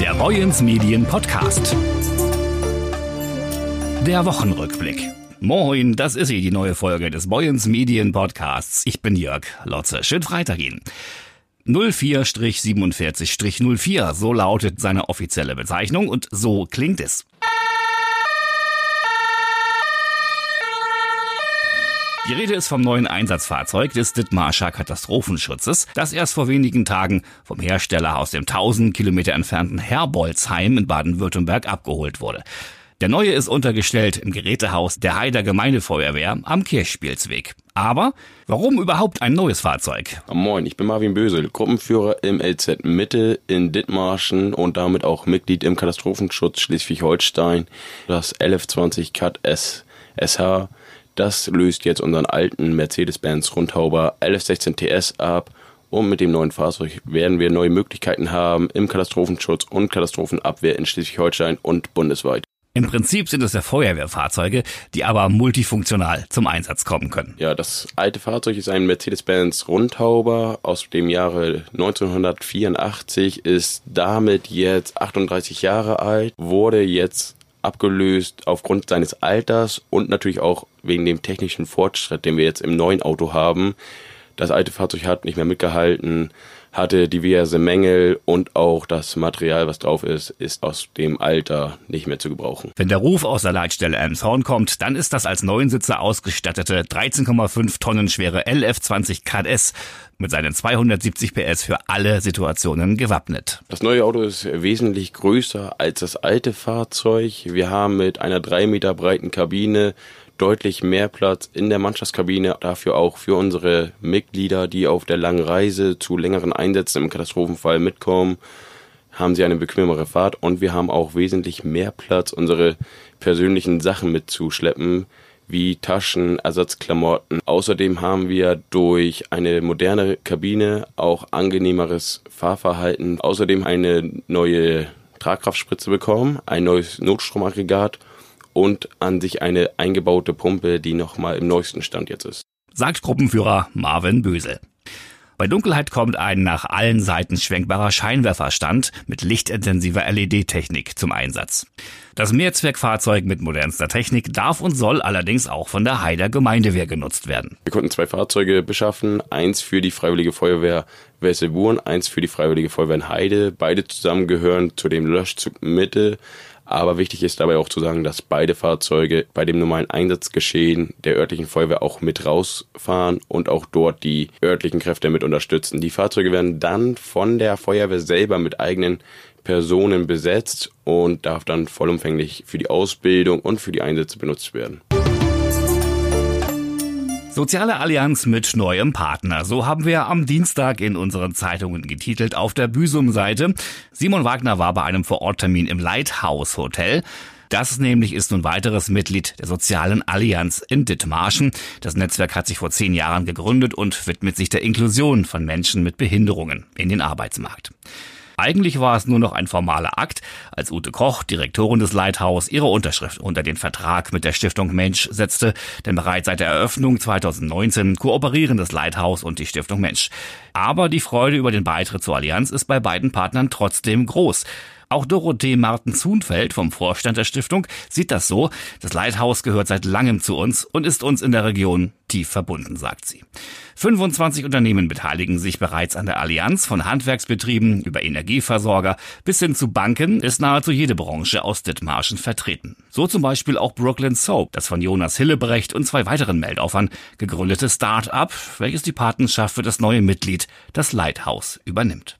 Der Boyens Medien Podcast. Der Wochenrückblick. Moin, das ist hier die neue Folge des Boyens Medien Podcasts. Ich bin Jörg Lotze. Schön Freitag Ihnen. 04-47-04, so lautet seine offizielle Bezeichnung und so klingt es. Die Rede ist vom neuen Einsatzfahrzeug des Dithmarscher Katastrophenschutzes, das erst vor wenigen Tagen vom Hersteller aus dem 1000 Kilometer entfernten Herbolzheim in Baden-Württemberg abgeholt wurde. Der neue ist untergestellt im Gerätehaus der Heider Gemeindefeuerwehr am Kirchspielsweg. Aber warum überhaupt ein neues Fahrzeug? Moin, ich bin Marvin Bösel, Gruppenführer im LZ Mitte in Dithmarschen und damit auch Mitglied im Katastrophenschutz Schleswig-Holstein. Das 1120 Cat S SH das löst jetzt unseren alten Mercedes-Benz Rundhauber 1116 TS ab und mit dem neuen Fahrzeug werden wir neue Möglichkeiten haben im Katastrophenschutz und Katastrophenabwehr in Schleswig-Holstein und bundesweit. Im Prinzip sind es ja Feuerwehrfahrzeuge, die aber multifunktional zum Einsatz kommen können. Ja, das alte Fahrzeug ist ein Mercedes-Benz Rundhauber aus dem Jahre 1984, ist damit jetzt 38 Jahre alt, wurde jetzt abgelöst aufgrund seines Alters und natürlich auch wegen dem technischen Fortschritt, den wir jetzt im neuen Auto haben. Das alte Fahrzeug hat nicht mehr mitgehalten, hatte diverse Mängel und auch das Material, was drauf ist, ist aus dem Alter nicht mehr zu gebrauchen. Wenn der Ruf aus der Leitstelle Elmshorn kommt, dann ist das als Neunsitzer ausgestattete 13,5 Tonnen schwere LF20 KS mit seinen 270 PS für alle Situationen gewappnet. Das neue Auto ist wesentlich größer als das alte Fahrzeug. Wir haben mit einer drei Meter breiten Kabine deutlich mehr Platz in der Mannschaftskabine, dafür auch für unsere Mitglieder, die auf der langen Reise zu längeren Einsätzen im Katastrophenfall mitkommen, haben sie eine bequemere Fahrt und wir haben auch wesentlich mehr Platz, unsere persönlichen Sachen mitzuschleppen, wie Taschen, Ersatzklamotten. Außerdem haben wir durch eine moderne Kabine auch angenehmeres Fahrverhalten. Außerdem eine neue Tragkraftspritze bekommen, ein neues Notstromaggregat und an sich eine eingebaute Pumpe, die nochmal im neuesten Stand jetzt ist. Sagt Gruppenführer Marvin Bösel. Bei Dunkelheit kommt ein nach allen Seiten schwenkbarer Scheinwerferstand mit lichtintensiver LED-Technik zum Einsatz. Das Mehrzweckfahrzeug mit modernster Technik darf und soll allerdings auch von der Heider Gemeindewehr genutzt werden. Wir konnten zwei Fahrzeuge beschaffen, eins für die Freiwillige Feuerwehr Wesselburen, eins für die Freiwillige Feuerwehr in Heide. Beide zusammen gehören zu dem Löschzug Mitte aber wichtig ist dabei auch zu sagen, dass beide Fahrzeuge bei dem normalen Einsatzgeschehen der örtlichen Feuerwehr auch mit rausfahren und auch dort die örtlichen Kräfte mit unterstützen. Die Fahrzeuge werden dann von der Feuerwehr selber mit eigenen Personen besetzt und darf dann vollumfänglich für die Ausbildung und für die Einsätze benutzt werden. Soziale Allianz mit neuem Partner. So haben wir am Dienstag in unseren Zeitungen getitelt auf der Büsum-Seite. Simon Wagner war bei einem Vororttermin im Lighthouse Hotel. Das nämlich ist nun weiteres Mitglied der Sozialen Allianz in Dithmarschen. Das Netzwerk hat sich vor zehn Jahren gegründet und widmet sich der Inklusion von Menschen mit Behinderungen in den Arbeitsmarkt. Eigentlich war es nur noch ein formaler Akt, als Ute Koch, Direktorin des Lighthouse, ihre Unterschrift unter den Vertrag mit der Stiftung Mensch setzte, denn bereits seit der Eröffnung 2019 kooperieren das Lighthouse und die Stiftung Mensch. Aber die Freude über den Beitritt zur Allianz ist bei beiden Partnern trotzdem groß. Auch Dorothee Marten-Zunfeld vom Vorstand der Stiftung sieht das so. Das Lighthouse gehört seit langem zu uns und ist uns in der Region tief verbunden, sagt sie. 25 Unternehmen beteiligen sich bereits an der Allianz von Handwerksbetrieben über Energieversorger bis hin zu Banken ist nahezu jede Branche aus Dithmarschen vertreten. So zum Beispiel auch Brooklyn Soap, das von Jonas Hillebrecht und zwei weiteren Meldaufern gegründete Start-up, welches die Patenschaft für das neue Mitglied, das Lighthouse, übernimmt.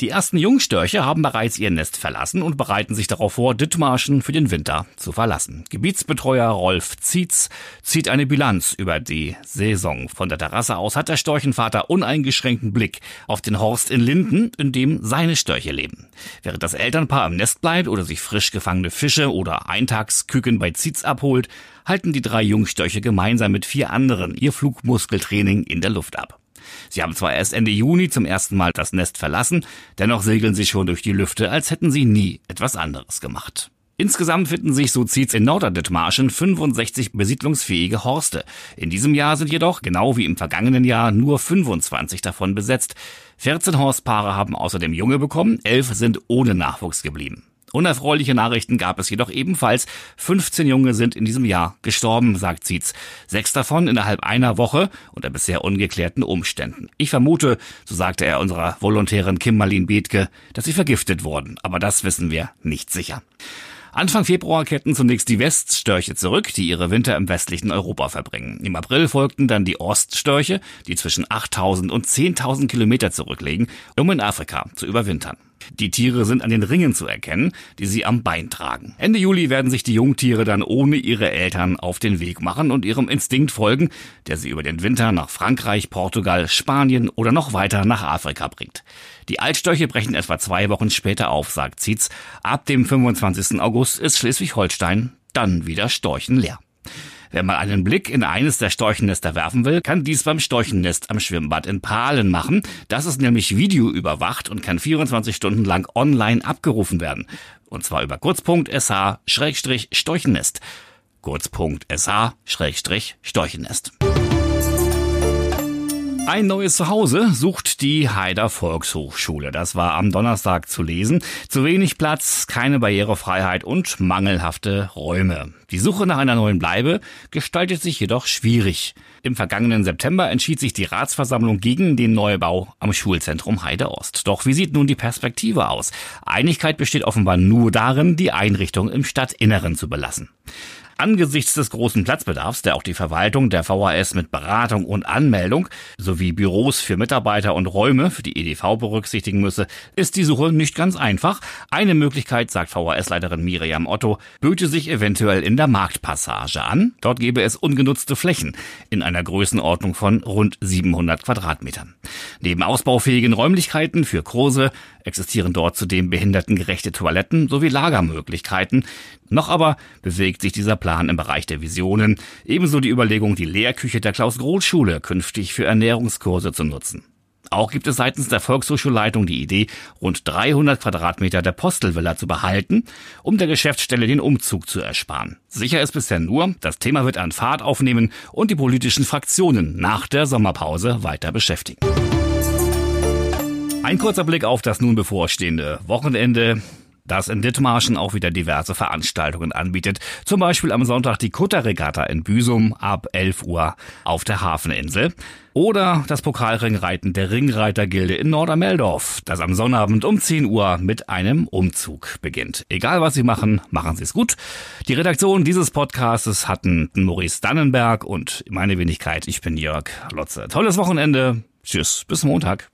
Die ersten Jungstörche haben bereits ihr Nest verlassen und bereiten sich darauf vor, Dithmarschen für den Winter zu verlassen. Gebietsbetreuer Rolf Zietz zieht eine Bilanz über die Saison. Von der Terrasse aus hat der Storchenvater uneingeschränkten Blick auf den Horst in Linden, in dem seine Störche leben. Während das Elternpaar im Nest bleibt oder sich frisch gefangene Fische oder Eintagsküken bei Zietz abholt, halten die drei Jungstörche gemeinsam mit vier anderen ihr Flugmuskeltraining in der Luft ab. Sie haben zwar erst Ende Juni zum ersten Mal das Nest verlassen, dennoch segeln sie schon durch die Lüfte, als hätten sie nie etwas anderes gemacht. Insgesamt finden sich, so zieht's in Norderdithmarschen, 65 besiedlungsfähige Horste. In diesem Jahr sind jedoch, genau wie im vergangenen Jahr, nur 25 davon besetzt. 14 Horstpaare haben außerdem Junge bekommen, 11 sind ohne Nachwuchs geblieben. Unerfreuliche Nachrichten gab es jedoch ebenfalls. 15 Junge sind in diesem Jahr gestorben, sagt Zietz. Sechs davon innerhalb einer Woche unter bisher ungeklärten Umständen. Ich vermute, so sagte er unserer Volontärin Kim Marlin Bethke, dass sie vergiftet wurden. Aber das wissen wir nicht sicher. Anfang Februar kehrten zunächst die Weststörche zurück, die ihre Winter im westlichen Europa verbringen. Im April folgten dann die Oststörche, die zwischen 8000 und 10.000 Kilometer zurücklegen, um in Afrika zu überwintern. Die Tiere sind an den Ringen zu erkennen, die sie am Bein tragen. Ende Juli werden sich die Jungtiere dann ohne ihre Eltern auf den Weg machen und ihrem Instinkt folgen, der sie über den Winter nach Frankreich, Portugal, Spanien oder noch weiter nach Afrika bringt. Die Altstörche brechen etwa zwei Wochen später auf, sagt Zietz. Ab dem 25. August ist Schleswig-Holstein dann wieder storchenleer. Wer mal einen Blick in eines der Storchennester werfen will, kann dies beim Storchennest am Schwimmbad in Pahlen machen. Das ist nämlich videoüberwacht und kann 24 Stunden lang online abgerufen werden. Und zwar über kurzpunkt.sh-storchennest. Kurzpunkt.sh-storchennest. Ein neues Zuhause sucht die Haider Volkshochschule. Das war am Donnerstag zu lesen. Zu wenig Platz, keine Barrierefreiheit und mangelhafte Räume. Die Suche nach einer neuen Bleibe gestaltet sich jedoch schwierig. Im vergangenen September entschied sich die Ratsversammlung gegen den Neubau am Schulzentrum Heide Ost. Doch wie sieht nun die Perspektive aus? Einigkeit besteht offenbar nur darin, die Einrichtung im Stadtinneren zu belassen. Angesichts des großen Platzbedarfs, der auch die Verwaltung der VHS mit Beratung und Anmeldung sowie Büros für Mitarbeiter und Räume für die EDV berücksichtigen müsse, ist die Suche nicht ganz einfach. Eine Möglichkeit, sagt VHS-Leiterin Miriam Otto, böte sich eventuell in der Marktpassage an. Dort gäbe es ungenutzte Flächen in einer Größenordnung von rund 700 Quadratmetern. Neben ausbaufähigen Räumlichkeiten für Kurse existieren dort zudem behindertengerechte Toiletten sowie Lagermöglichkeiten. Noch aber bewegt sich dieser Plan im Bereich der Visionen, ebenso die Überlegung, die Lehrküche der Klaus-Groth-Schule künftig für Ernährungskurse zu nutzen. Auch gibt es seitens der Volkshochschulleitung die Idee, rund 300 Quadratmeter der Postelvilla zu behalten, um der Geschäftsstelle den Umzug zu ersparen. Sicher ist bisher nur, das Thema wird an Fahrt aufnehmen und die politischen Fraktionen nach der Sommerpause weiter beschäftigen. Ein kurzer Blick auf das nun bevorstehende Wochenende das in Dithmarschen auch wieder diverse Veranstaltungen anbietet. Zum Beispiel am Sonntag die Kutterregatta in Büsum ab 11 Uhr auf der Hafeninsel. Oder das Pokalringreiten der Ringreitergilde in Nordermeldorf, das am Sonnabend um 10 Uhr mit einem Umzug beginnt. Egal was Sie machen, machen Sie es gut. Die Redaktion dieses Podcasts hatten Maurice Dannenberg und meine Wenigkeit, ich bin Jörg Lotze. Tolles Wochenende. Tschüss, bis Montag.